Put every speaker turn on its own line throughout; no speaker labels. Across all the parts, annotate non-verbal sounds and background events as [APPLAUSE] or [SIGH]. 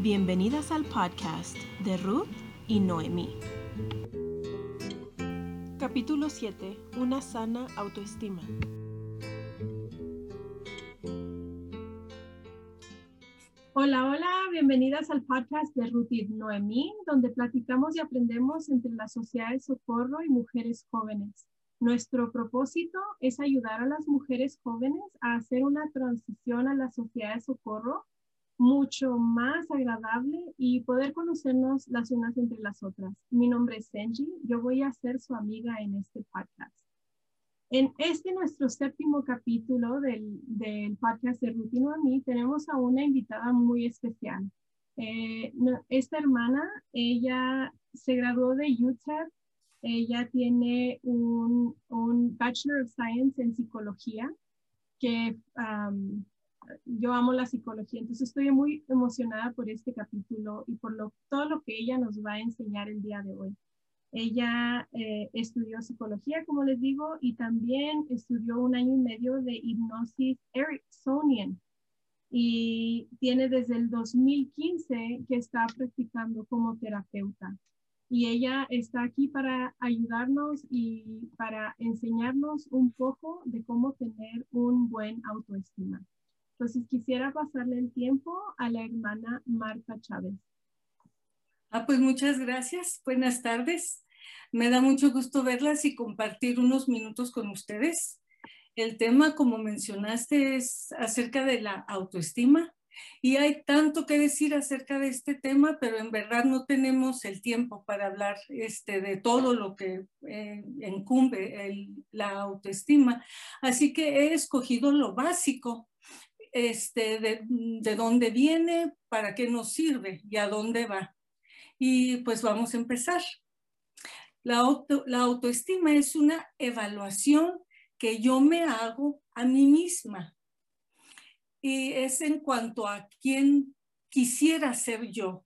Bienvenidas al podcast de Ruth y Noemí. Capítulo 7. Una sana autoestima. Hola, hola, bienvenidas al podcast de Ruth y Noemí, donde platicamos y aprendemos entre la sociedad de socorro y mujeres jóvenes. Nuestro propósito es ayudar a las mujeres jóvenes a hacer una transición a la sociedad de socorro mucho más agradable y poder conocernos las unas entre las otras. Mi nombre es Senji, yo voy a ser su amiga en este podcast. En este nuestro séptimo capítulo del, del podcast de Rutino a mí, tenemos a una invitada muy especial. Eh, esta hermana, ella se graduó de UTEP, ella tiene un, un Bachelor of Science en Psicología, que yo amo la psicología, entonces estoy muy emocionada por este capítulo y por lo, todo lo que ella nos va a enseñar el día de hoy. Ella eh, estudió psicología, como les digo, y también estudió un año y medio de hipnosis ericksonian y tiene desde el 2015 que está practicando como terapeuta. Y ella está aquí para ayudarnos y para enseñarnos un poco de cómo tener un buen autoestima. Entonces quisiera pasarle el tiempo a la hermana Marta Chávez.
Ah, pues muchas gracias. Buenas tardes. Me da mucho gusto verlas y compartir unos minutos con ustedes. El tema, como mencionaste, es acerca de la autoestima. Y hay tanto que decir acerca de este tema, pero en verdad no tenemos el tiempo para hablar este, de todo lo que eh, incumbe la autoestima. Así que he escogido lo básico este, de, dónde viene, para qué nos sirve y a dónde va. Y pues vamos a empezar. La, la autoestima es una evaluación que yo me hago a mí misma. Y es en cuanto a quién quisiera ser yo.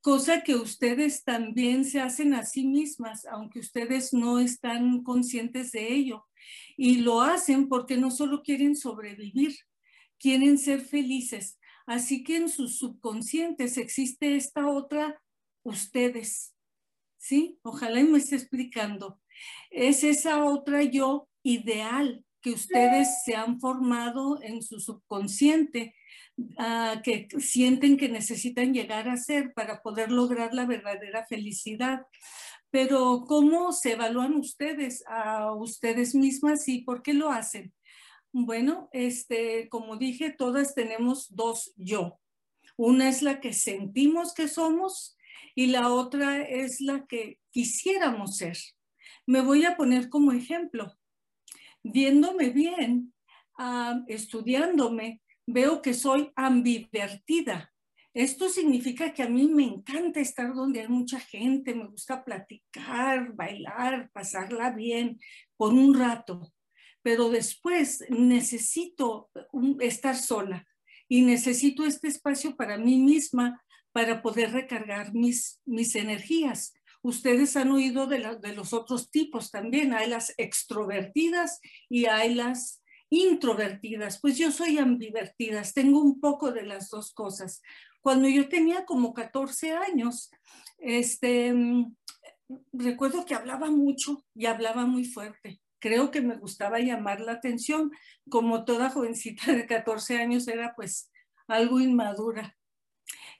Cosa que ustedes también se hacen a sí mismas, aunque ustedes no están conscientes de ello. Y lo hacen porque no solo quieren sobrevivir, quieren ser felices. Así que en sus subconscientes existe esta otra ustedes. ¿Sí? Ojalá me esté explicando. Es esa otra yo ideal que ustedes se han formado en su subconsciente, uh, que sienten que necesitan llegar a ser para poder lograr la verdadera felicidad. Pero ¿cómo se evalúan ustedes a ustedes mismas y por qué lo hacen? Bueno, este, como dije, todas tenemos dos yo. Una es la que sentimos que somos y la otra es la que quisiéramos ser. Me voy a poner como ejemplo. Viéndome bien, uh, estudiándome, veo que soy ambivertida. Esto significa que a mí me encanta estar donde hay mucha gente, me gusta platicar, bailar, pasarla bien por un rato, pero después necesito estar sola y necesito este espacio para mí misma para poder recargar mis, mis energías. Ustedes han oído de, de los otros tipos también, hay las extrovertidas y hay las introvertidas, pues yo soy ambivertidas, tengo un poco de las dos cosas. Cuando yo tenía como 14 años, este, recuerdo que hablaba mucho y hablaba muy fuerte. Creo que me gustaba llamar la atención. Como toda jovencita de 14 años era pues algo inmadura.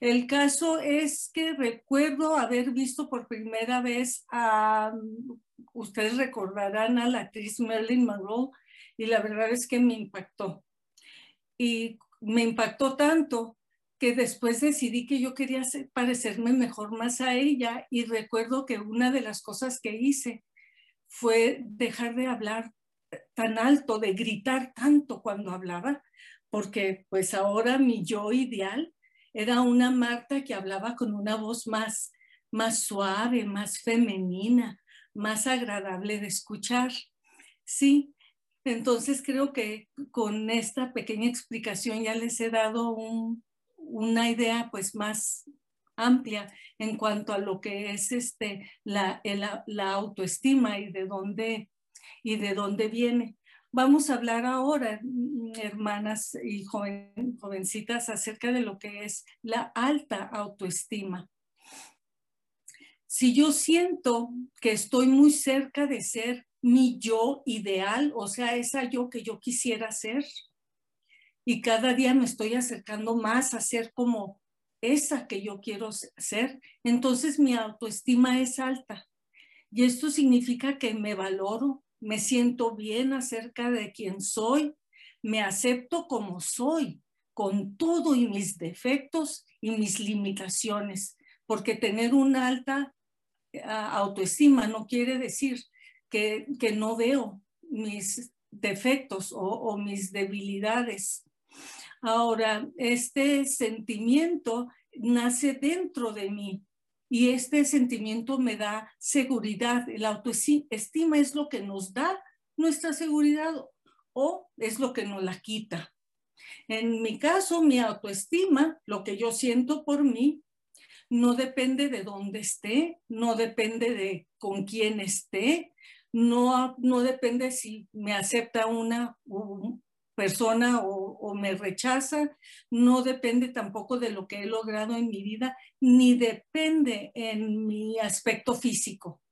El caso es que recuerdo haber visto por primera vez a, ustedes recordarán a la actriz Marilyn Monroe, y la verdad es que me impactó. Y me impactó tanto que después decidí que yo quería parecerme mejor más a ella y recuerdo que una de las cosas que hice fue dejar de hablar tan alto, de gritar tanto cuando hablaba, porque pues ahora mi yo ideal era una Marta que hablaba con una voz más, más suave, más femenina, más agradable de escuchar. Sí, entonces creo que con esta pequeña explicación ya les he dado un, una idea pues más amplia en cuanto a lo que es este, la, la autoestima y de, dónde, y de dónde viene. Vamos a hablar ahora, hermanas y jovencitas, acerca de lo que es la alta autoestima. Si yo siento que estoy muy cerca de ser mi yo ideal, o sea, esa yo que yo quisiera ser, y cada día me estoy acercando más a ser como esa que yo quiero ser, entonces mi autoestima es alta. Y esto significa que me valoro, me siento bien acerca de quién soy, me acepto como soy, con todo y mis defectos y mis limitaciones, porque tener una alta autoestima no quiere decir que, no veo mis defectos o mis debilidades. Ahora, este sentimiento nace dentro de mí y este sentimiento me da seguridad. La autoestima es lo que nos da nuestra seguridad o es lo que nos la quita. En mi caso, mi autoestima, lo que yo siento por mí, no depende de dónde esté, no depende de con quién esté, no, no depende si me acepta una, persona o, me rechaza, no depende tampoco de lo que he logrado en mi vida, ni depende en mi aspecto físico.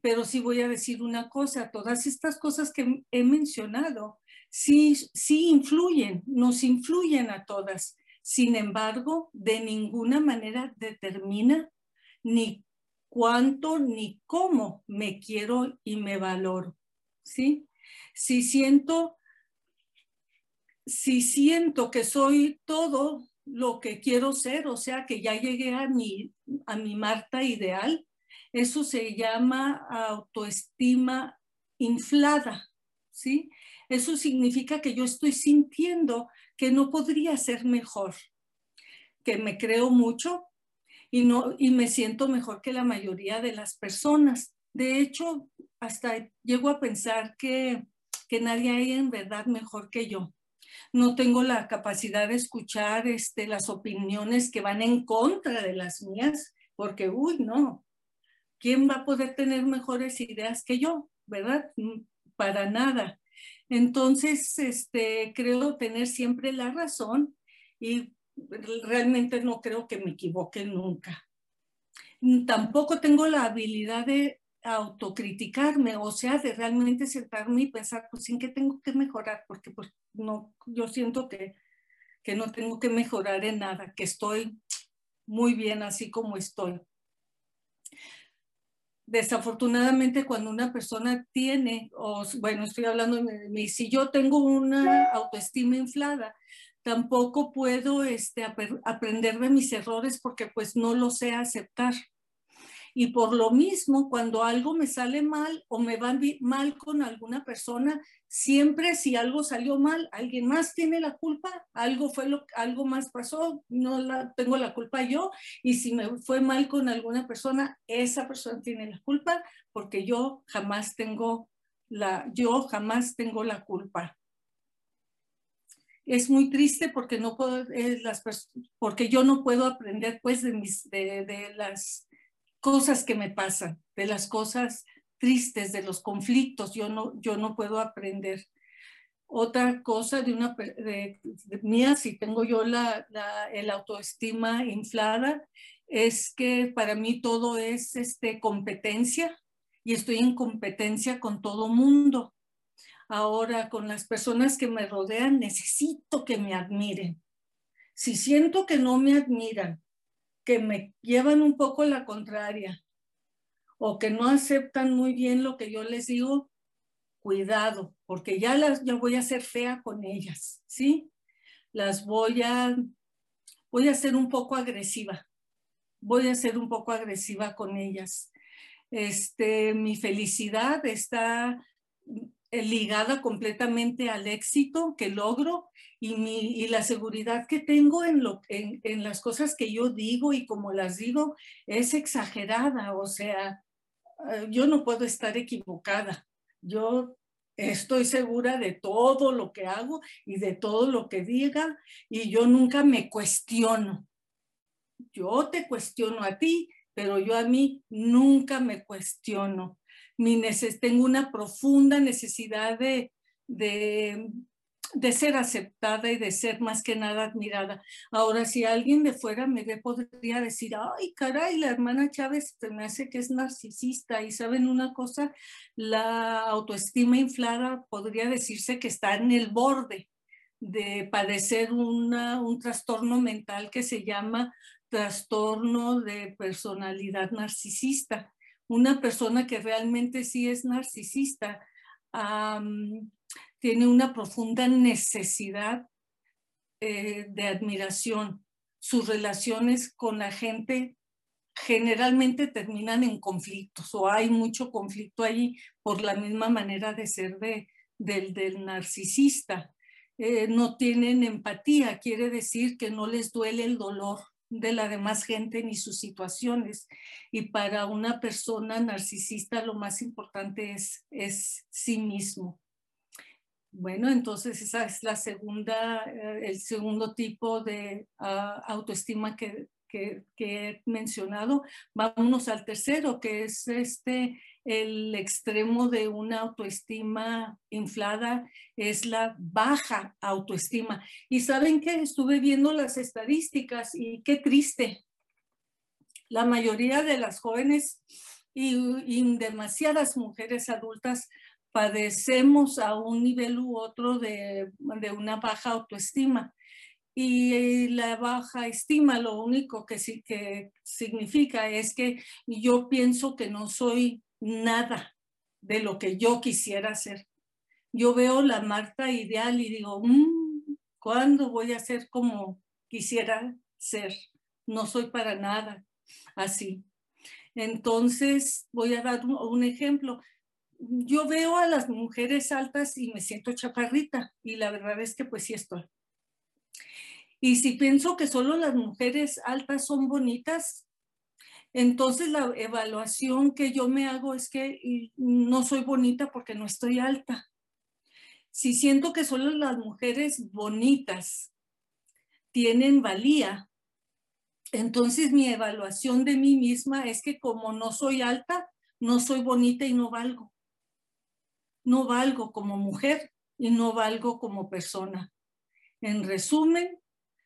Pero sí voy a decir una cosa, todas estas cosas que he mencionado, sí, sí influyen, nos influyen a todas. Sin embargo, de ninguna manera determina ni cuánto ni cómo me quiero y me valoro. ¿Sí? Si siento si siento que soy todo lo que quiero ser, o sea, que ya llegué a mi, a mi Marta ideal, eso se llama autoestima inflada, ¿sí? Eso significa que yo estoy sintiendo que no podría ser mejor, que me creo mucho y, no, y me siento mejor que la mayoría de las personas. De hecho, hasta llego a pensar que, que nadie hay en verdad mejor que yo no tengo la capacidad de escuchar este, las opiniones que van en contra de las mías, porque, uy, no, ¿quién va a poder tener mejores ideas que yo? ¿Verdad? Mm, para nada. Entonces, este, creo tener siempre la razón y realmente no creo que me equivoque nunca. Tampoco tengo la habilidad de autocriticarme, o sea, de realmente sentarme y pensar, pues, ¿en qué tengo que mejorar? Porque pues, no, yo siento que, que no tengo que mejorar en nada, que estoy muy bien así como estoy. Desafortunadamente, cuando una persona tiene, o bueno, estoy hablando de mí, si yo tengo una autoestima inflada, tampoco puedo este, aprender de mis errores porque pues no lo sé aceptar. Y por lo mismo, cuando algo me sale mal o me va mal con alguna persona, siempre si algo salió mal, alguien más tiene la culpa, algo fue lo algo más pasó, no la tengo la culpa yo y si me fue mal con alguna persona, esa persona tiene la culpa porque yo jamás tengo la yo jamás tengo la culpa. Es muy triste porque no puedo eh, las porque yo no puedo aprender pues de mis de, de las cosas que me pasan, de las cosas tristes, de los conflictos, yo no, yo no puedo aprender. Otra cosa de una de, mía, si tengo yo la, la el autoestima inflada, es que para mí todo es este, competencia y estoy en competencia con todo mundo. Ahora, con las personas que me rodean, necesito que me admiren. Si siento que no me admiran, que me llevan un poco la contraria o que no aceptan muy bien lo que yo les digo, cuidado, porque ya las ya voy a ser fea con ellas, ¿sí? Las voy a voy a ser un poco agresiva. Voy a ser un poco agresiva con ellas. Este, mi felicidad está ligada completamente al éxito que logro y, mi, y la seguridad que tengo en, lo, en, en, las cosas que yo digo y como las digo es exagerada. O sea, eh, yo no puedo estar equivocada. Yo estoy segura de todo lo que hago y de todo lo que diga y yo nunca me cuestiono. Yo te cuestiono a ti, pero yo a mí nunca me cuestiono mi tengo una profunda necesidad de, de, ser aceptada y de ser más que nada admirada. Ahora, si alguien de fuera me podría decir, ay, caray, la hermana Chávez se me hace que es narcisista. Y saben una cosa, la autoestima inflada podría decirse que está en el borde de padecer una, un trastorno mental que se llama trastorno de personalidad narcisista. Una persona que realmente sí es narcisista tiene una profunda necesidad eh, de admiración. Sus relaciones con la gente generalmente terminan en conflictos o hay mucho conflicto ahí por la misma manera de ser de, del, del narcisista. Eh, no tienen empatía, quiere decir que no les duele el dolor de la demás gente ni sus situaciones. Y para una persona narcisista lo más importante es, es sí mismo. Bueno, entonces esa es la segunda, eh, el segundo tipo de ah, autoestima que, que, he mencionado. Vámonos al tercero, que es este, el extremo de una autoestima inflada, es la baja autoestima. Y saben que estuve viendo las estadísticas y qué triste. La mayoría de las jóvenes y, y demasiadas mujeres adultas padecemos a un nivel u otro de, una baja autoestima. Y la baja estima lo único que, sí, que significa es que yo pienso que no soy nada de lo que yo quisiera ser. Yo veo la Marta ideal y digo, mm, ¿cuándo voy a ser como quisiera ser? No soy para nada así. Entonces, voy a dar un ejemplo yo veo a las mujeres altas y me siento chaparrita y la verdad es que pues sí estoy. Y si pienso que solo las mujeres altas son bonitas, entonces la evaluación que yo me hago es que no soy bonita porque no estoy alta. Si siento que solo las mujeres bonitas tienen valía, entonces mi evaluación de mí misma es que como no soy alta, no soy bonita y no valgo no valgo como mujer y no valgo como persona. En resumen,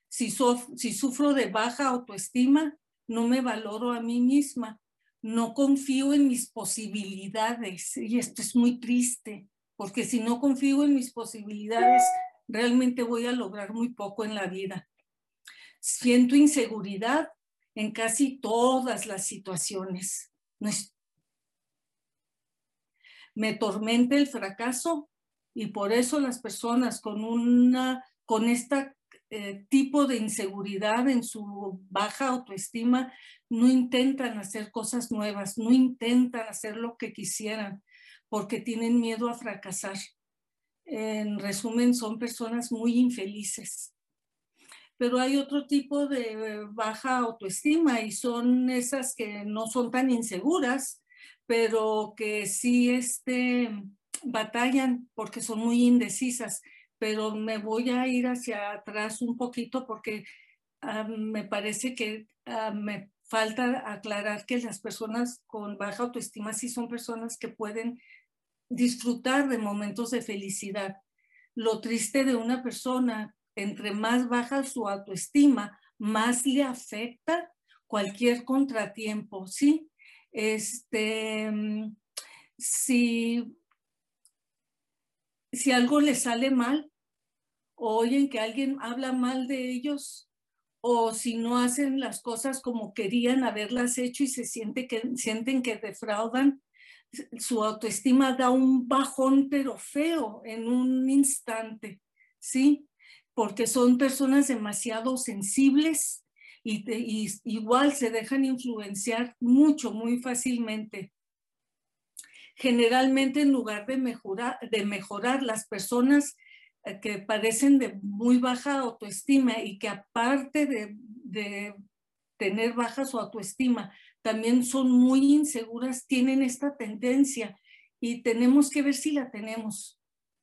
si, si sufro de baja autoestima, no me valoro a mí misma, no confío en mis posibilidades. Y esto es muy triste, porque si no confío en mis posibilidades, realmente voy a lograr muy poco en la vida. Siento inseguridad en casi todas las situaciones. Me tormente el fracaso y por eso las personas con una con este tipo de inseguridad en su baja autoestima no intentan hacer cosas nuevas, no intentan hacer lo que quisieran porque tienen miedo a fracasar. En resumen, son personas muy infelices. Pero hay otro tipo de baja autoestima y son esas que no son tan inseguras, pero que sí este, batallan porque son muy indecisas. Pero me voy a ir hacia atrás un poquito porque ah, me parece que ah, me falta aclarar que las personas con baja autoestima sí son personas que pueden disfrutar de momentos de felicidad. Lo triste de una persona, entre más baja su autoestima, más le afecta cualquier contratiempo, ¿sí? Este, mm, si, si algo les sale mal, o oyen que alguien habla mal de ellos, o si no hacen las cosas como querían haberlas hecho y se siente que, sienten que defraudan, su autoestima da un bajón pero feo en un instante, ¿sí? Porque son personas demasiado sensibles y, igual se dejan influenciar mucho, muy fácilmente. Generalmente en lugar de mejorar, de mejorar las personas que padecen de muy baja autoestima y que aparte de, de tener baja su autoestima, también son muy inseguras, tienen esta tendencia y tenemos que ver si la tenemos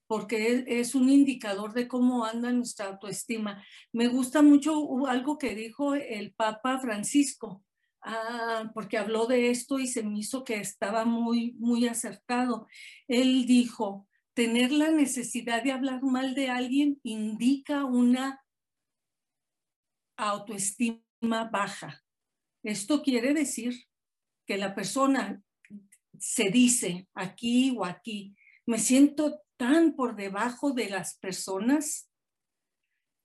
porque es un indicador de cómo anda nuestra autoestima. Me gusta mucho algo que dijo el Papa Francisco, ah, porque habló de esto y se me hizo que estaba muy, muy acertado. Él dijo, tener la necesidad de hablar mal de alguien indica una autoestima baja. Esto quiere decir que la persona se dice aquí o aquí, me siento tan por debajo de las personas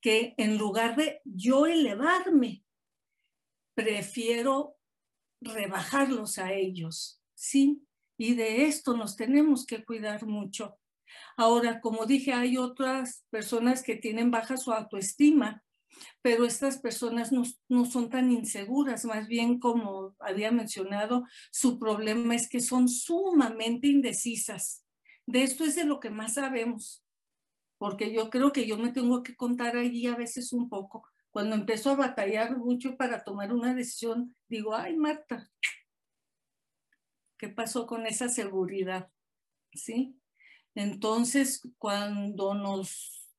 que en lugar de yo elevarme, prefiero rebajarlos a ellos, ¿sí? Y de esto nos tenemos que cuidar mucho. Ahora, como dije, hay otras personas que tienen baja su autoestima, pero estas personas no, no, son tan inseguras, más bien como había mencionado, su problema es que son sumamente indecisas. De esto es de lo que más sabemos, porque yo creo que yo me tengo que contar allí a veces un poco. Cuando empiezo a batallar mucho para tomar una decisión, digo, ay Marta, ¿qué pasó con esa seguridad? ¿Sí? Entonces, cuando nos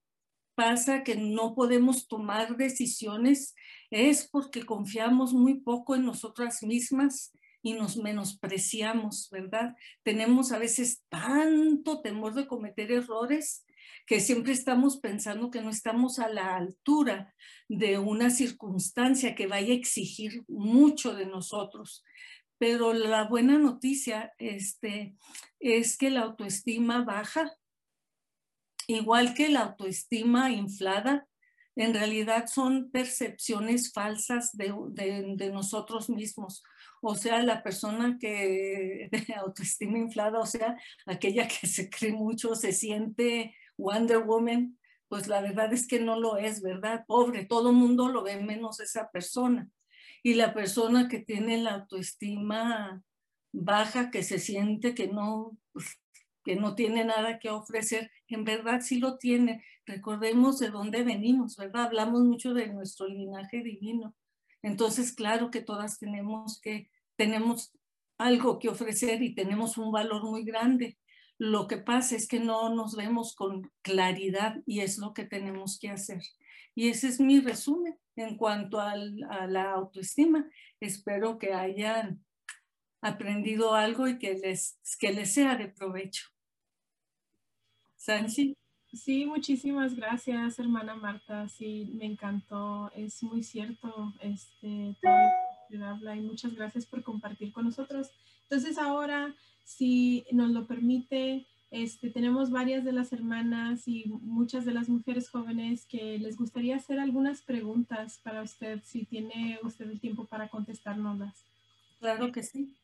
pasa que no podemos tomar decisiones, es porque confiamos muy poco en nosotras mismas y nos menospreciamos, ¿verdad? Tenemos a veces tanto temor de cometer errores que siempre estamos pensando que no estamos a la altura de una circunstancia que vaya a exigir mucho de nosotros. Pero la buena noticia este, es que la autoestima baja, igual que la autoestima inflada, en realidad son percepciones falsas de, de, nosotros mismos. O sea, la persona que [LAUGHS] de autoestima inflada, o sea, aquella que se cree mucho, se siente Wonder Woman, pues la verdad es que no lo es, ¿verdad? Pobre, todo el mundo lo ve menos esa persona y la persona que tiene la autoestima baja, que se siente que no, pues, que no tiene nada que ofrecer, en verdad sí lo tiene. Recordemos de dónde venimos, ¿verdad? Hablamos mucho de nuestro linaje divino. Entonces, claro que todas tenemos que, tenemos algo que ofrecer y tenemos un valor muy grande. Lo que pasa es que no nos vemos con claridad y es lo que tenemos que hacer. Y ese es mi resumen en cuanto a la autoestima. Espero que hayan aprendido algo y que les, que les sea de provecho. Sanchi.
Sí, muchísimas gracias, hermana Marta. Sí, me encantó. Es muy cierto este, todo lo que habla y muchas gracias por compartir con nosotros. Entonces ahora, si nos lo permite, este, tenemos varias de las hermanas y muchas de las mujeres jóvenes que les gustaría hacer algunas preguntas para usted, si tiene usted el tiempo para contestárnoslas.
Claro que sí.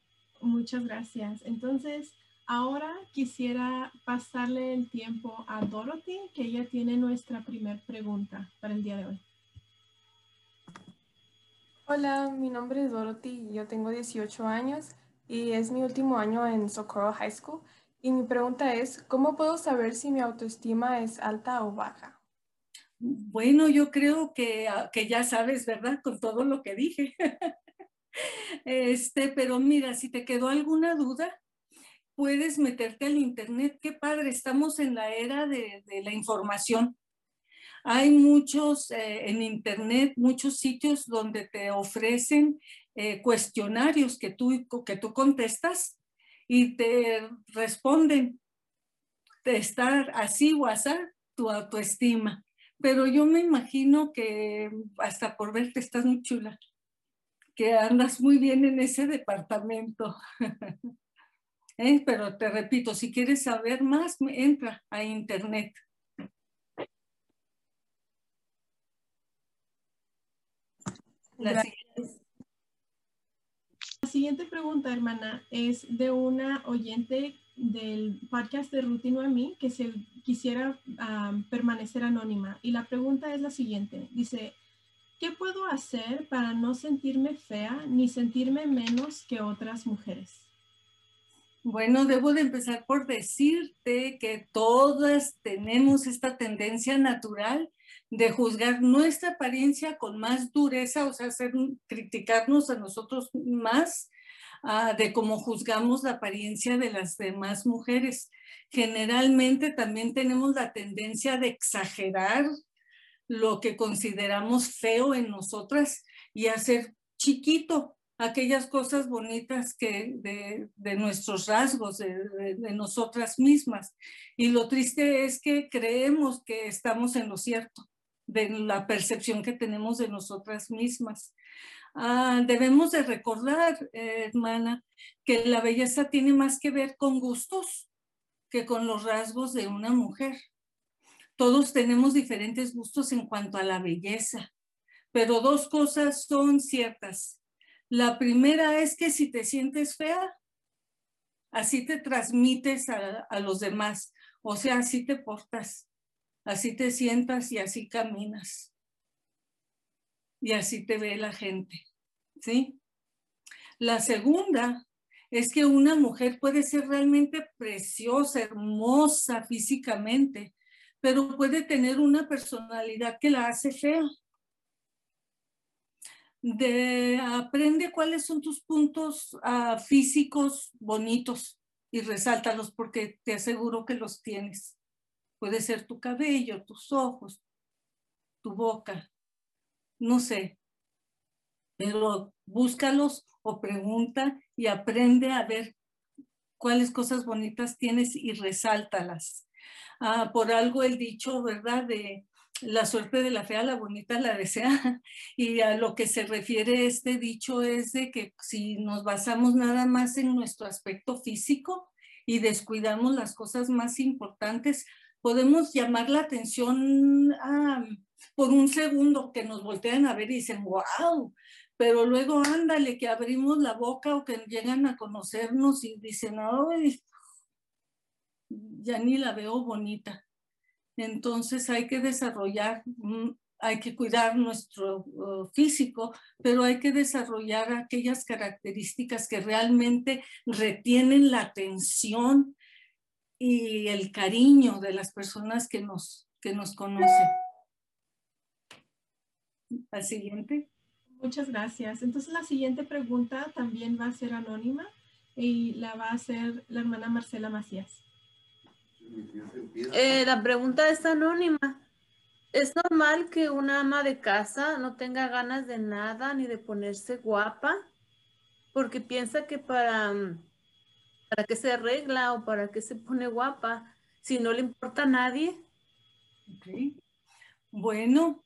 Muchas gracias. Entonces, ahora quisiera pasarle el tiempo a Dorothy, que ella tiene nuestra primera pregunta para el día de hoy.
Hola, mi nombre es Dorothy, yo tengo 18 años y es mi último año en Socorro High School y mi pregunta es, ¿cómo puedo saber si mi autoestima es alta o baja?
Bueno, yo creo que, ah, que ya sabes, ¿verdad? Con todo lo que dije. [LAUGHS] este, pero mira, si te quedó alguna duda, puedes meterte al internet. Qué padre, estamos en la era de, de la información. Hay muchos eh, en internet, muchos sitios donde te ofrecen eh, cuestionarios que tú, que tú contestas y te responden de estar así o así tu autoestima. Pero yo me imagino que hasta por verte estás muy chula, que andas muy bien en ese departamento. [LAUGHS] ¿Eh? Pero te repito, si quieres saber más, entra a internet.
La siguiente pregunta, hermana, es de una oyente del podcast de Rutino a mí que se quisiera permanecer anónima. Y la pregunta es la siguiente. Dice, ¿qué puedo hacer para no sentirme fea ni sentirme menos que otras mujeres?
Bueno, debo de empezar por decirte que todas tenemos esta tendencia natural de juzgar nuestra apariencia con más dureza, o sea, hacer, criticarnos a nosotros más uh, de cómo juzgamos la apariencia de las demás mujeres. Generalmente también tenemos la tendencia de exagerar lo que consideramos feo en nosotras y hacer chiquito aquellas cosas bonitas que de, nuestros rasgos, de, de, nosotras mismas. Y lo triste es que creemos que estamos en lo cierto, de la percepción que tenemos de nosotras mismas. Ah, debemos de recordar, eh, hermana, que la belleza tiene más que ver con gustos que con los rasgos de una mujer. Todos tenemos diferentes gustos en cuanto a la belleza, pero dos cosas son ciertas. La primera es que si te sientes fea, así te transmites a, a los demás, o sea, así te portas, así te sientas y así caminas y así te ve la gente, ¿sí? La segunda es que una mujer puede ser realmente preciosa, hermosa físicamente, pero puede tener una personalidad que la hace fea. De, aprende cuáles son tus puntos uh, físicos bonitos y resáltalos porque te aseguro que los tienes. Puede ser tu cabello, tus ojos, tu boca, no sé, pero búscalos o pregunta y aprende a ver cuáles cosas bonitas tienes y resáltalas. Ah, por algo el dicho, ¿verdad? De la suerte de la fea, la bonita la desea. [LAUGHS] Y a lo que se refiere este dicho es de que si nos basamos nada más en nuestro aspecto físico y descuidamos las cosas más importantes, podemos llamar la atención a por un segundo que nos voltean a ver y dicen, wow, pero luego ándale, que abrimos la boca o que llegan a conocernos y dicen, ay, ya ni la veo bonita. Entonces hay que desarrollar, mm, hay que cuidar nuestro uh, físico, pero hay que desarrollar aquellas características que realmente retienen la atención y el cariño de las personas que nos, que nos conocen. Al siguiente.
Muchas gracias. Entonces la siguiente pregunta también va a ser anónima y la va a hacer la hermana Marcela Macías.
Eh, la pregunta es anónima. ¿Es normal que una ama de casa no tenga ganas de nada ni de ponerse guapa? Porque piensa que para, para qué se arregla o para qué se pone guapa si no le importa a nadie.
Bueno,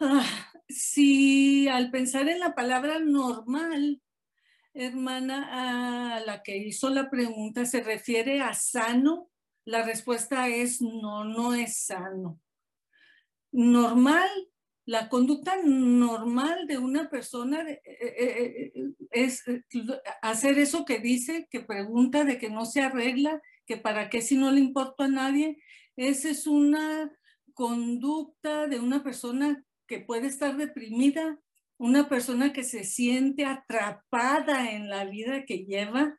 Ah, si al pensar en la palabra normal, hermana, a la que hizo la pregunta se refiere a sano, la respuesta es no, no es sano. Normal, la conducta normal de una persona eh, eh, eh, es hacer eso que dice, que pregunta, de que no se arregla, que para qué si no le importa a nadie. Esa es una conducta de una persona que puede estar deprimida, una persona que se siente atrapada en la vida que lleva,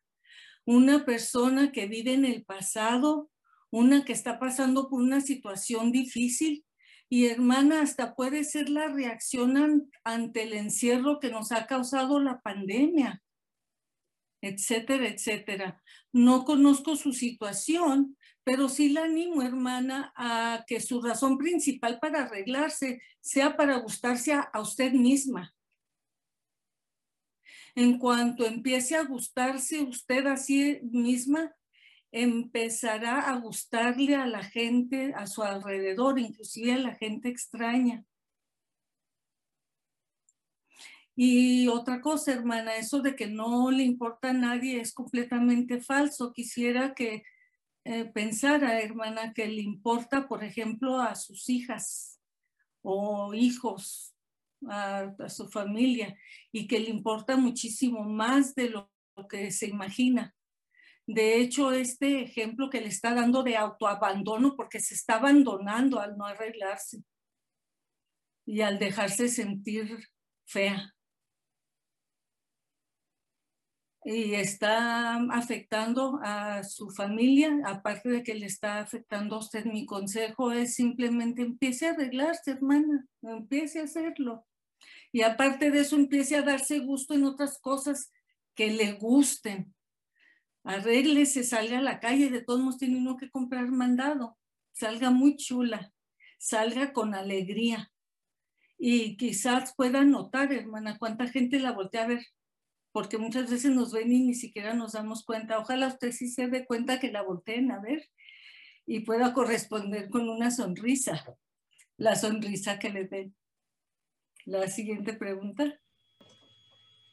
una persona que vive en el pasado, una que está pasando por una situación difícil. Y hermana, hasta puede ser la reacción ante el encierro que nos ha causado la pandemia, etcétera, etcétera. No conozco su situación, pero sí la animo, hermana, a que su razón principal para arreglarse sea para gustarse a, usted misma. En cuanto empiece a gustarse usted a sí misma, empezará a gustarle a la gente a su alrededor, inclusive a la gente extraña. Y otra cosa, hermana, eso de que no le importa a nadie es completamente falso. Quisiera que eh, pensara, hermana, que le importa, por ejemplo, a sus hijas o hijos, a, su familia, y que le importa muchísimo más de lo, que se imagina. De hecho, este ejemplo que le está dando de autoabandono, porque se está abandonando al no arreglarse y al dejarse sentir fea. y está afectando a su familia, aparte de que le está afectando a usted, mi consejo es simplemente empiece a arreglarse, hermana, empiece a hacerlo. Y aparte de eso, empiece a darse gusto en otras cosas que le gusten. Arréglese, salga a la calle, de todos modos tiene uno que comprar mandado. Salga muy chula, salga con alegría y quizás pueda notar, hermana, cuánta gente la voltea a ver, porque muchas veces nos ven y ni siquiera nos damos cuenta. Ojalá usted sí se dé cuenta que la volteen a ver y pueda corresponder con una sonrisa, la sonrisa que le den. La siguiente pregunta.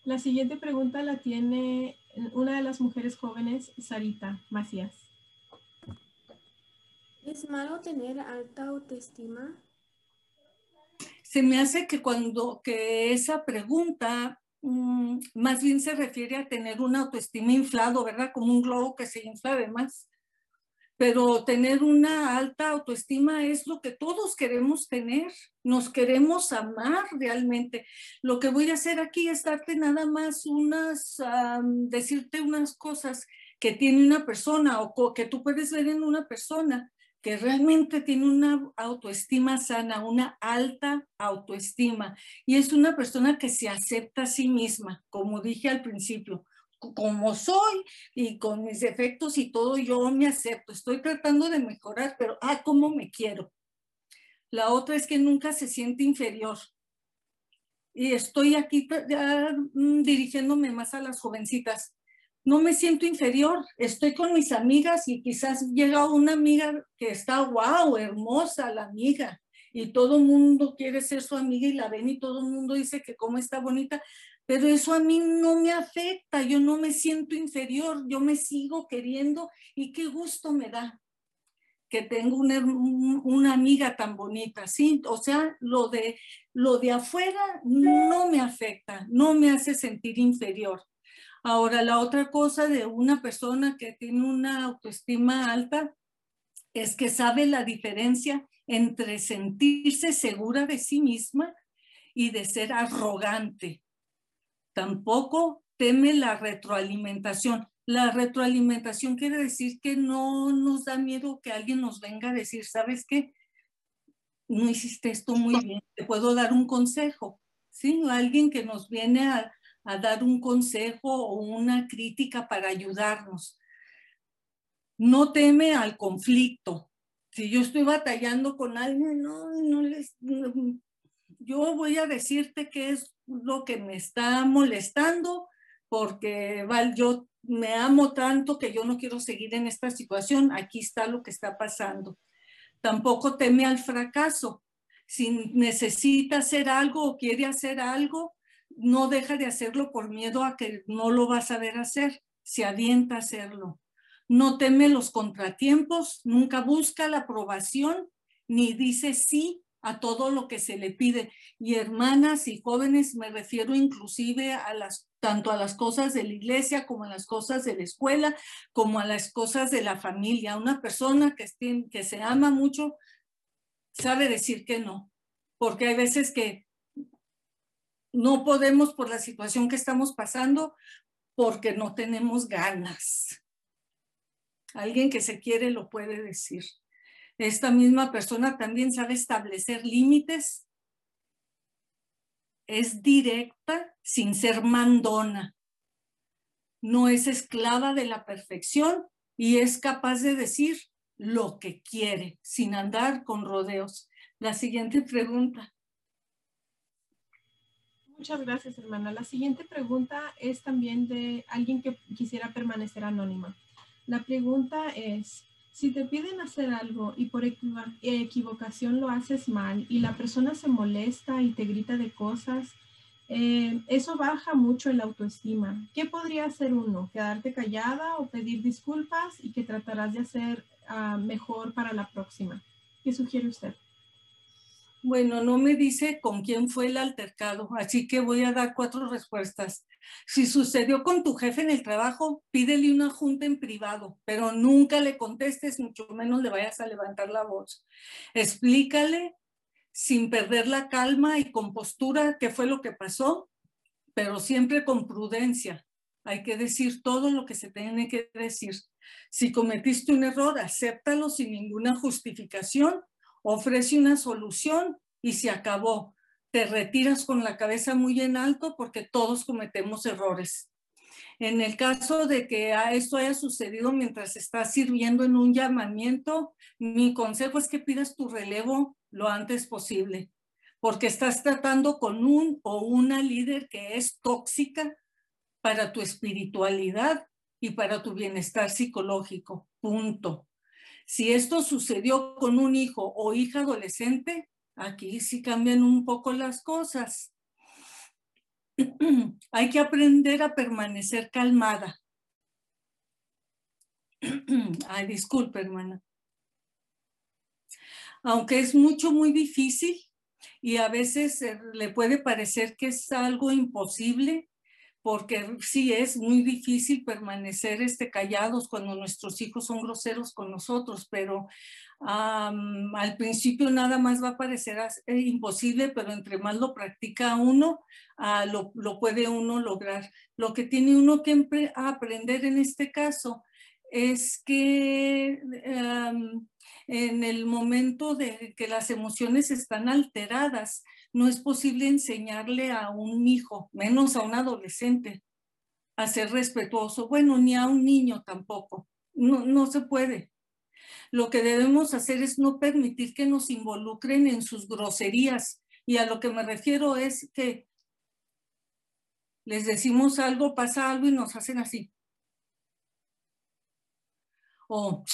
La siguiente pregunta la tiene una de las mujeres jóvenes, Sarita Macías.
¿Es malo tener alta autoestima?
Se me hace que cuando que esa pregunta mm, más bien se refiere a tener una autoestima inflado, ¿verdad? Como un globo que se infla de más. Pero tener una alta autoestima es lo que todos queremos tener. Nos queremos amar realmente. Lo que voy a hacer aquí es darte nada más unas, decirte unas cosas que tiene una persona o que tú puedes ver en una persona que realmente tiene una autoestima sana, una alta autoestima. Y es una persona que se acepta a sí misma, como dije al principio, como soy y con mis defectos y todo, yo me acepto. Estoy tratando de mejorar, pero, ah, cómo me quiero. La otra es que nunca se siente inferior. Y estoy aquí ya, mm, dirigiéndome más a las jovencitas no me siento inferior, estoy con mis amigas y quizás llega una amiga que está, wow, hermosa la amiga, y todo el mundo quiere ser su amiga y la ven y todo el mundo dice que cómo está bonita, pero eso a mí no me afecta, yo no me siento inferior, yo me sigo queriendo y qué gusto me da que tengo una, una amiga tan bonita, ¿sí? O sea, lo de, lo de afuera no me afecta, no me hace sentir inferior. Ahora, la otra cosa de una persona que tiene una autoestima alta es que sabe la diferencia entre sentirse segura de sí misma y de ser arrogante. Tampoco teme la retroalimentación. La retroalimentación quiere decir que no nos da miedo que alguien nos venga a decir, ¿sabes qué? No hiciste esto muy bien, te puedo dar un consejo. ¿Sí? Alguien que nos viene a, a dar un consejo o una crítica para ayudarnos. No teme al conflicto. Si yo estoy batallando con alguien, no, no les, yo voy a decirte qué es lo que me está molestando, porque Val, yo me amo tanto que yo no quiero seguir en esta situación. Aquí está lo que está pasando. Tampoco teme al fracaso. Si necesita hacer algo o quiere hacer algo, no deja de hacerlo por miedo a que no lo va a saber hacer, se avienta a hacerlo. No teme los contratiempos, nunca busca la aprobación, ni dice sí a todo lo que se le pide. Y hermanas y jóvenes, me refiero inclusive a las tanto a las cosas de la iglesia como a las cosas de la escuela, como a las cosas de la familia. Una persona que, que se ama mucho sabe decir que no, porque hay veces que no podemos por la situación que estamos pasando porque no tenemos ganas. Alguien que se quiere lo puede decir. Esta misma persona también sabe establecer límites. Es directa sin ser mandona. No es esclava de la perfección y es capaz de decir lo que quiere sin andar con rodeos. La siguiente pregunta.
Muchas gracias, hermana. La siguiente pregunta es también de alguien que quisiera permanecer anónima. La pregunta es, si te piden hacer algo y por equivocación lo haces mal y la persona se molesta y te grita de cosas, eh, eso baja mucho el autoestima. ¿Qué podría hacer uno? ¿Quedarte callada o pedir disculpas y que tratarás de hacer ah, mejor para la próxima? ¿Qué sugiere usted?
Bueno, no me dice con quién fue el altercado, así que voy a dar cuatro respuestas. Si sucedió con tu jefe en el trabajo, pídele una junta en privado, pero nunca le contestes, mucho menos le vayas a levantar la voz. Explícale sin perder la calma y compostura qué fue lo que pasó, pero siempre con prudencia. Hay que decir todo lo que se tiene que decir. Si cometiste un error, acéptalo sin ninguna justificación ofrece una solución y se acabó. Te retiras con la cabeza muy en alto porque todos cometemos errores. En el caso de que esto haya sucedido mientras estás sirviendo en un llamamiento, mi consejo es que pidas tu relevo lo antes posible, porque estás tratando con un o una líder que es tóxica para tu espiritualidad y para tu bienestar psicológico. Punto. Si esto sucedió con un hijo o hija adolescente, aquí sí cambian un poco las cosas. [CLEARS THROAT] Hay que aprender a permanecer calmada. [CLEARS THROAT] Ay, disculpe, hermana. Aunque es mucho, muy difícil y a veces eh, le puede parecer que es algo imposible, porque sí es muy difícil permanecer este, callados cuando nuestros hijos son groseros con nosotros, pero al principio nada más va a parecer eh, imposible, pero entre más lo practica uno, ah, lo, lo, puede uno lograr. Lo que tiene uno que aprender en este caso es que en el momento de que las emociones están alteradas, no es posible enseñarle a un hijo, menos a un adolescente, a ser respetuoso. Bueno, ni a un niño tampoco. No, no se puede. Lo que debemos hacer es no permitir que nos involucren en sus groserías. Y a lo que me refiero es que les decimos algo, pasa algo y nos hacen así. O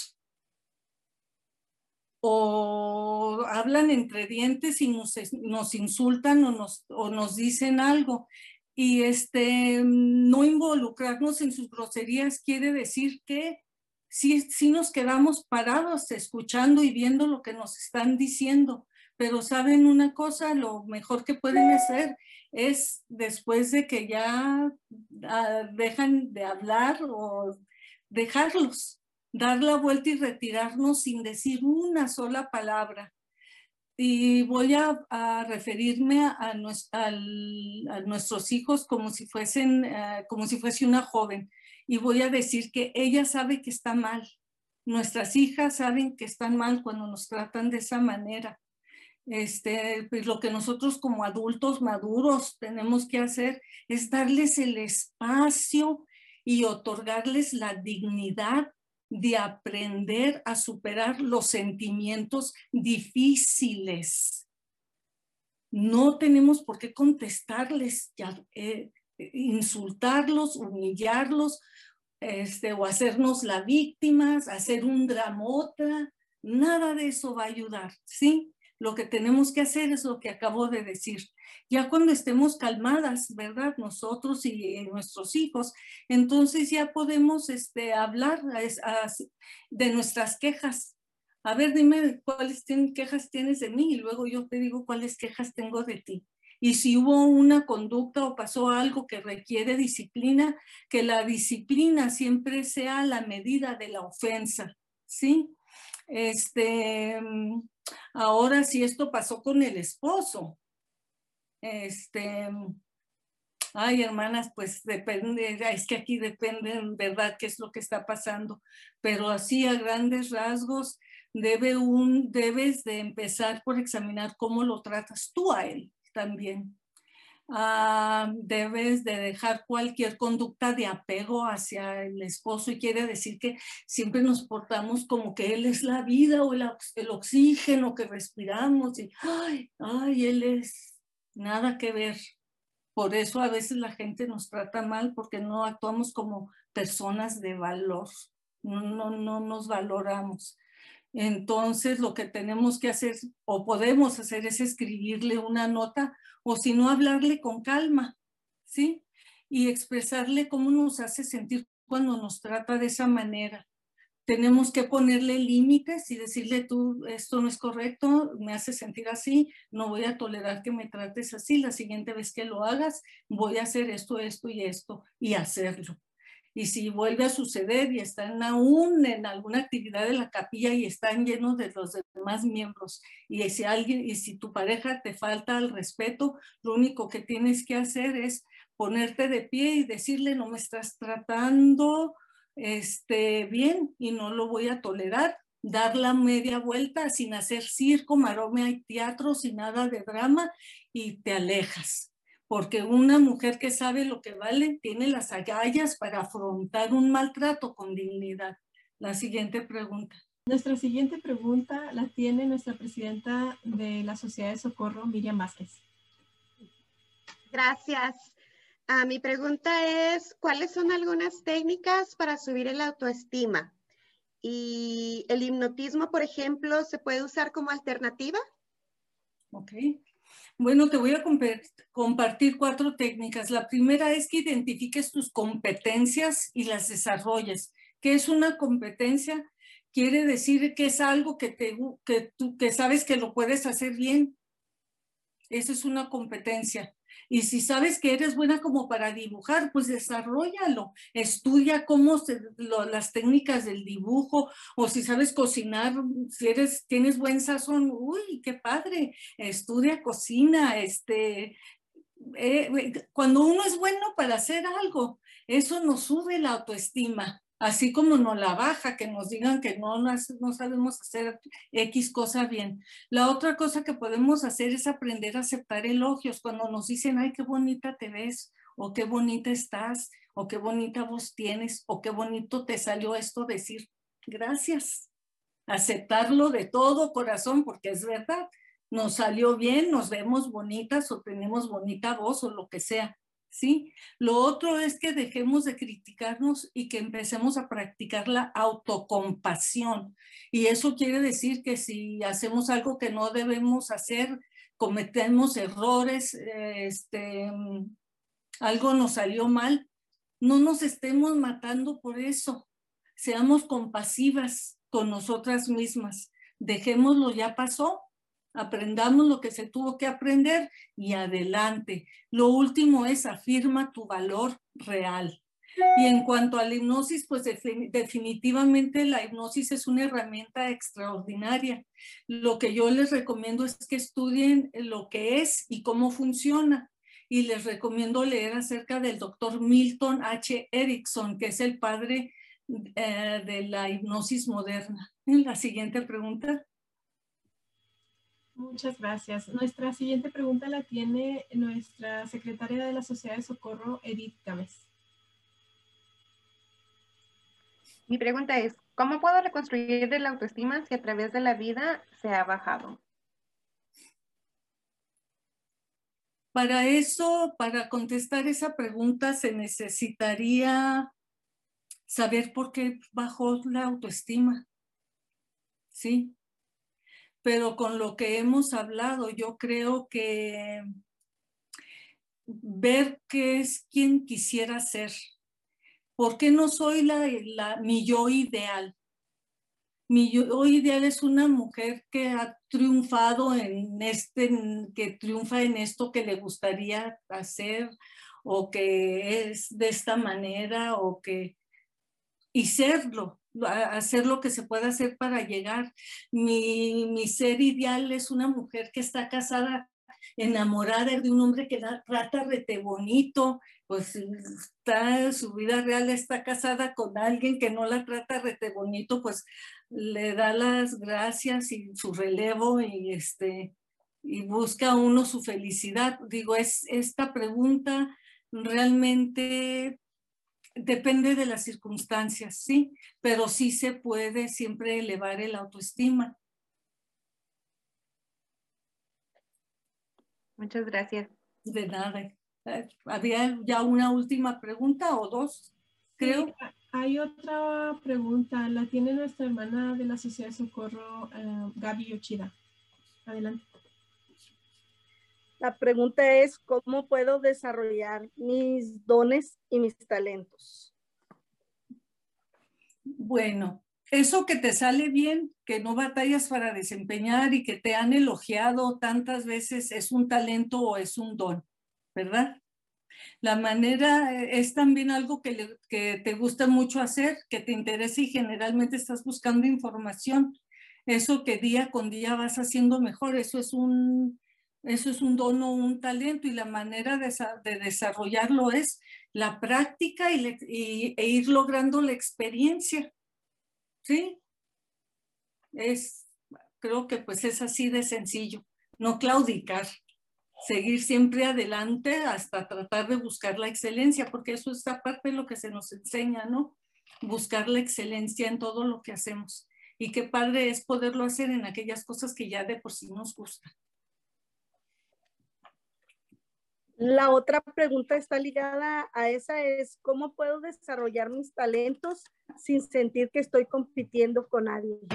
o hablan entre dientes y nos, insultan o nos, o nos dicen algo. Y este, no involucrarnos en sus groserías quiere decir que sí, sí nos quedamos parados escuchando y viendo lo que nos están diciendo. Pero saben una cosa, lo mejor que pueden hacer es después de que ya ah, dejan de hablar o dejarlos, dar la vuelta y retirarnos sin decir una sola palabra. Y voy a, referirme a, nuestros hijos como si fuesen, eh, como si fuese una joven. Y voy a decir que ella sabe que está mal. Nuestras hijas saben que están mal cuando nos tratan de esa manera. Este, pues lo que nosotros como adultos maduros tenemos que hacer es darles el espacio y otorgarles la dignidad de aprender a superar los sentimientos difíciles. No tenemos por qué contestarles, eh, insultarlos, humillarlos, este, o hacernos la víctima, hacer un dramota. Nada de eso va a ayudar, ¿sí? Lo que tenemos que hacer es lo que acabo de decir. Ya cuando estemos calmadas, ¿verdad? Nosotros y nuestros hijos, entonces ya podemos este, hablar de nuestras quejas. A ver, dime cuáles quejas tienes de mí y luego yo te digo cuáles quejas tengo de ti. Y si hubo una conducta o pasó algo que requiere disciplina, que la disciplina siempre sea la medida de la ofensa, ¿sí? Este, Ahora, si esto pasó con el esposo, este, ay, hermanas, pues depende, es que aquí depende en verdad qué es lo que está pasando, pero así a grandes rasgos, debe un, debes de empezar por examinar cómo lo tratas tú a él también. Ah, debes de dejar cualquier conducta de apego hacia el esposo y quiere decir que siempre nos portamos como que él es la vida o el, el oxígeno que respiramos y ay, ay, él es nada que ver. Por eso a veces la gente nos trata mal porque no actuamos como personas de valor, no, no, no nos valoramos. Entonces lo que tenemos que hacer o podemos hacer es escribirle una nota o si no hablarle con calma, ¿sí? Y expresarle cómo nos hace sentir cuando nos trata de esa manera. Tenemos que ponerle límites y decirle tú, esto no es correcto, me hace sentir así, no voy a tolerar que me trates así, la siguiente vez que lo hagas, voy a hacer esto, esto y esto y hacerlo. Y si vuelve a suceder y están aún en alguna actividad de la capilla y están llenos de los demás miembros, y si alguien, y si tu pareja te falta al respeto, lo único que tienes que hacer es ponerte de pie y decirle, no me estás tratando este, bien y no lo voy a tolerar. Dar la media vuelta sin hacer circo, maroma y teatro, sin nada de drama y te alejas porque una mujer que sabe lo que vale tiene las agallas para afrontar un maltrato con dignidad. La siguiente pregunta.
Nuestra siguiente pregunta la tiene nuestra presidenta de la Sociedad de Socorro, Miriam Vázquez.
Gracias. Ah, mi pregunta es, ¿cuáles son algunas técnicas para subir el autoestima? ¿Y el hipnotismo, por ejemplo, se puede usar como alternativa?
Ok. Bueno, te voy a compartir cuatro técnicas. La primera es que identifiques tus competencias y las desarrolles. ¿Qué es una competencia? quiere decir que es algo que, te, que tú que sabes que lo puedes hacer bien. Esa es una competencia. Y si sabes que eres buena como para dibujar, pues desarrollalo. Estudia cómo se, las técnicas del dibujo o si sabes cocinar, si eres tienes buen sazón, uy, qué padre. Estudia cocina, este eh, cuando uno es bueno para hacer algo, eso nos sube la autoestima así como no la baja, que nos digan que no, no sabemos hacer X cosa bien. La otra cosa que podemos hacer es aprender a aceptar elogios cuando nos dicen, ay, qué bonita te ves, o qué bonita estás, o qué bonita voz tienes, o qué bonito te salió esto, decir gracias. Aceptarlo de todo corazón, porque es verdad, nos salió bien, nos vemos bonitas o tenemos bonita voz o lo que sea. ¿Sí? Lo otro es que dejemos de criticarnos y que empecemos a practicar la autocompasión. Y eso quiere decir que si hacemos algo que no debemos hacer, cometemos errores, este, algo nos salió mal, no nos estemos matando por eso. Seamos compasivas con nosotras mismas. Dejémoslo, ya pasó, aprendamos lo que se tuvo que aprender y adelante. Lo último es afirma tu valor real. Y en cuanto a la hipnosis, pues definitivamente la hipnosis es una herramienta extraordinaria. Lo que yo les recomiendo es que estudien lo que es y cómo funciona. Y les recomiendo leer acerca del doctor Milton H. Erickson, que es el padre eh, de la hipnosis moderna. [LAUGHS] La siguiente pregunta.
Muchas gracias. Nuestra siguiente pregunta la tiene nuestra secretaria de la Sociedad de Socorro, Edith Gámez.
Mi pregunta es, ¿cómo puedo reconstruir la autoestima si a través de la vida se ha bajado?
Para eso, para contestar esa pregunta, se necesitaría saber por qué bajó la autoestima. ¿Sí? Pero con lo que hemos hablado, yo creo que ver qué es quien quisiera ser. ¿Por qué no soy la, mi yo ideal? Mi yo ideal es una mujer que ha triunfado en este, que triunfa en esto que le gustaría hacer o que es de esta manera o que y serlo, hacer lo que se pueda hacer para llegar. Mi, mi ser ideal es una mujer que está casada enamorada de un hombre que la trata rete bonito, pues está, su vida real está casada con alguien que no la trata rete bonito, pues le da las gracias y su relevo y este y busca uno su felicidad. Digo, es esta pregunta realmente depende de las circunstancias, sí, pero sí se puede siempre elevar el autoestima.
Muchas gracias.
De nada. Eh, ¿Había ya una última pregunta o dos? Creo.
hay otra pregunta, la tiene nuestra hermana de la Sociedad de Socorro, eh, Gaby Yochida. Adelante.
La pregunta es, ¿cómo puedo desarrollar mis dones y mis talentos?
Bueno, eso que te sale bien, que no batallas para desempeñar y que te han elogiado tantas veces, ¿es un talento o es un don? ¿Verdad? La manera eh, es también algo que, que te gusta mucho hacer, que te interesa y generalmente estás buscando información. Eso que día con día vas haciendo mejor, eso es un, eso es un don o un talento y la manera de, desarrollarlo es la práctica y, e ir logrando la experiencia. ¿Sí? Es, creo que pues es así de sencillo, no claudicar, seguir siempre adelante hasta tratar de buscar la excelencia, porque eso es aparte de lo que se nos enseña, ¿no? Buscar la excelencia en todo lo que hacemos. Y qué padre es poderlo hacer en aquellas cosas que ya de por sí nos gustan.
La otra pregunta está ligada a esa es, ¿cómo puedo desarrollar mis talentos sin sentir que estoy compitiendo con alguien?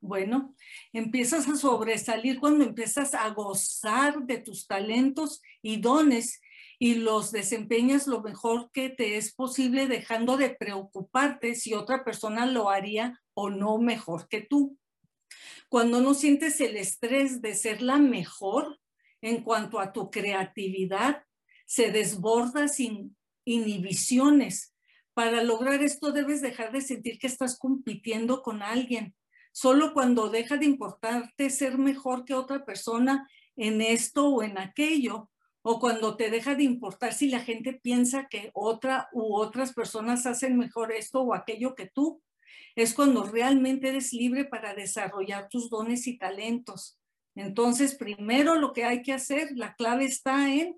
Bueno, empiezas a sobresalir cuando empiezas a gozar de tus talentos y dones y los desempeñas lo mejor que te es posible dejando de preocuparte si otra persona lo haría o no mejor que tú. Cuando no sientes el estrés de ser la mejor, en cuanto a tu creatividad, se desborda sin inhibiciones. Para lograr esto debes dejar de sentir que estás compitiendo con alguien. Solo cuando deja de importarte ser mejor que otra persona en esto o en aquello, o cuando te deja de importar si la gente piensa que otra u otras personas hacen mejor esto o aquello que tú, es cuando realmente eres libre para desarrollar tus dones y talentos. Entonces, primero lo que hay que hacer, la clave está en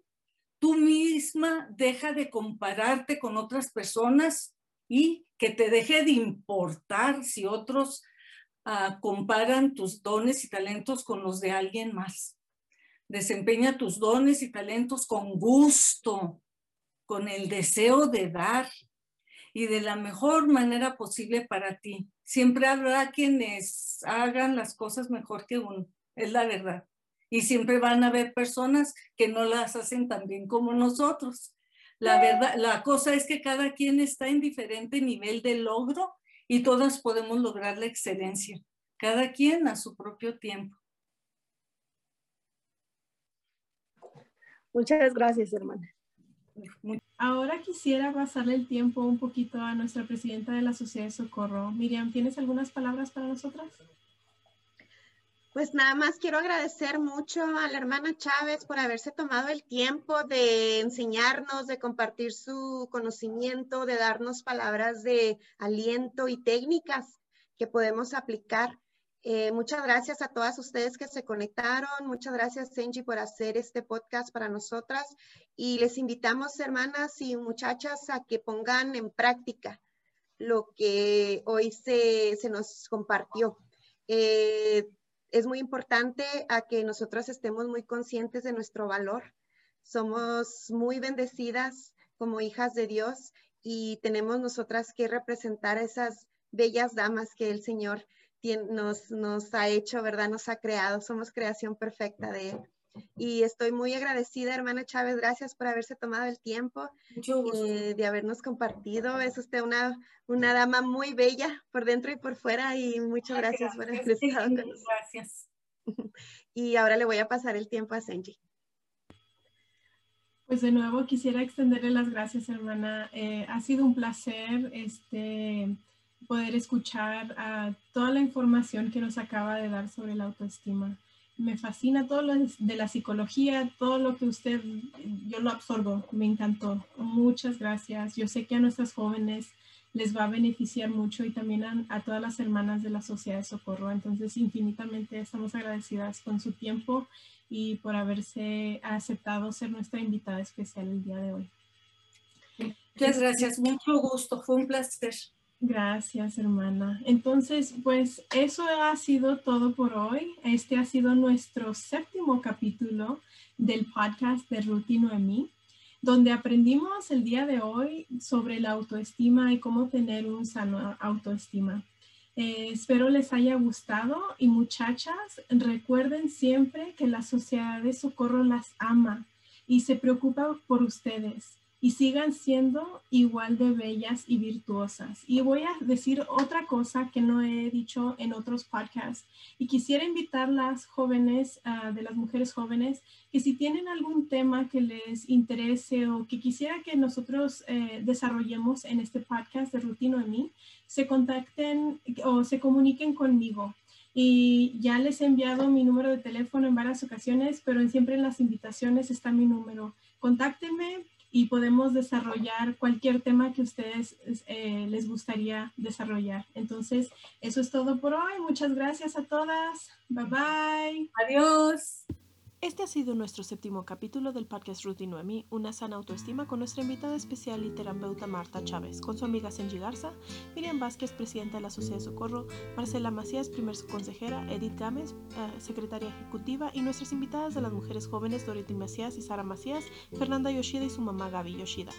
tú misma deja de compararte con otras personas y que te deje de importar si otros ah, comparan tus dones y talentos con los de alguien más. Desempeña tus dones y talentos con gusto, con el deseo de dar y de la mejor manera posible para ti. Siempre habrá quienes hagan las cosas mejor que uno es la verdad. Y siempre van a haber personas que no las hacen tan bien como nosotros. La verdad, la cosa es que cada quien está en diferente nivel de logro y todas podemos lograr la excelencia, cada quien a su propio tiempo.
Muchas gracias, hermana.
Ahora quisiera pasarle el tiempo un poquito a nuestra presidenta de la Sociedad de Socorro. Miriam, ¿tienes algunas palabras para nosotras?
Pues nada más quiero agradecer mucho a la hermana Chávez por haberse tomado el tiempo de enseñarnos, de compartir su conocimiento, de darnos palabras de aliento y técnicas que podemos aplicar. Eh, muchas gracias a todas ustedes que se conectaron. Muchas gracias, Senji, por hacer este podcast para nosotras. Y les invitamos, hermanas y muchachas, a que pongan en práctica lo que hoy se, se nos compartió. Eh, es muy importante a que nosotros estemos muy conscientes de nuestro valor. Somos muy bendecidas como hijas de Dios y tenemos nosotras que representar a esas bellas damas que el Señor nos, nos ha hecho, ¿verdad? Nos ha creado. Somos creación perfecta de Él. Y estoy muy agradecida, hermana Chávez, gracias por haberse tomado el tiempo eh, de habernos compartido. Es usted una, una dama muy bella por dentro y por fuera y muchas gracias, por haber estado con [LAUGHS] nosotros.
Gracias. [LAUGHS]
Y ahora le voy a pasar el tiempo a Senji.
Pues de nuevo quisiera extenderle las gracias, hermana. Eh, ha sido un placer este, poder escuchar toda la información que nos acaba de dar sobre la autoestima me fascina todo lo de la psicología, todo lo que usted, yo lo absorbo, me encantó. Muchas gracias. Yo sé que a nuestras jóvenes les va a beneficiar mucho y también a, todas las hermanas de la Sociedad de Socorro. Entonces, infinitamente estamos agradecidas con su tiempo y por haberse aceptado ser nuestra invitada especial el día de hoy.
Muchas gracias, mucho gusto, fue un placer.
Gracias, hermana. Entonces, pues eso ha sido todo por hoy. Este ha sido nuestro séptimo capítulo del podcast de Ruth y Noemí, donde aprendimos el día de hoy sobre la autoestima y cómo tener un sano autoestima. Eh, espero les haya gustado y muchachas, recuerden siempre que la sociedad de socorro las ama y se preocupa por ustedes y sigan siendo igual de bellas y virtuosas. Y voy a decir otra cosa que no he dicho en otros podcasts y quisiera invitar las jóvenes, uh, de las mujeres jóvenes, que si tienen algún tema que les interese o que quisiera que nosotros eh, desarrollemos en este podcast de Rutino de mí, se contacten o se comuniquen conmigo. Y ya les he enviado mi número de teléfono en varias ocasiones, pero siempre en las invitaciones está mi número. Contáctenme, y podemos desarrollar cualquier tema que ustedes eh, les gustaría desarrollar. Entonces, eso es todo por hoy. Muchas gracias a todas. Bye bye.
Adiós.
Este ha sido nuestro séptimo capítulo del podcast Ruth y Noemí, una sana autoestima con nuestra invitada especial y terapeuta Marta Chávez, con su amiga Senji Garza, Miriam Vázquez, presidenta de la Sociedad de Socorro, Marcela Macías, primer consejera, Edith Gámez, eh, secretaria ejecutiva, y nuestras invitadas de las mujeres jóvenes Dorothy Macías y Sara Macías, Fernanda Yoshida y su mamá Gaby Yoshida.